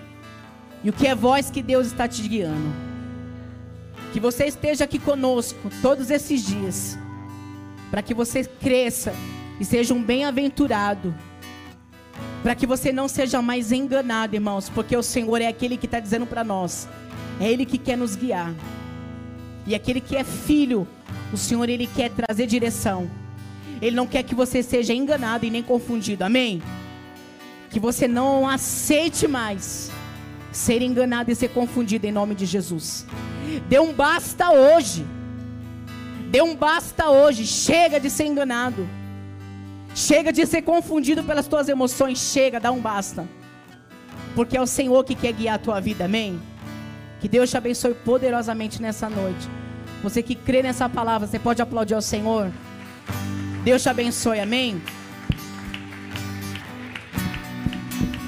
e o que é voz que Deus está te guiando. Que você esteja aqui conosco todos esses dias, para que você cresça e seja um bem-aventurado, para que você não seja mais enganado, irmãos, porque o Senhor é aquele que está dizendo para nós, é Ele que quer nos guiar, e aquele que é filho, o Senhor Ele quer trazer direção. Ele não quer que você seja enganado e nem confundido. Amém? Que você não aceite mais ser enganado e ser confundido em nome de Jesus. Dê um basta hoje. Dê um basta hoje. Chega de ser enganado. Chega de ser confundido pelas tuas emoções. Chega, dá um basta. Porque é o Senhor que quer guiar a tua vida. Amém? Que Deus te abençoe poderosamente nessa noite. Você que crê nessa palavra, você pode aplaudir ao Senhor. Deus te abençoe, amém?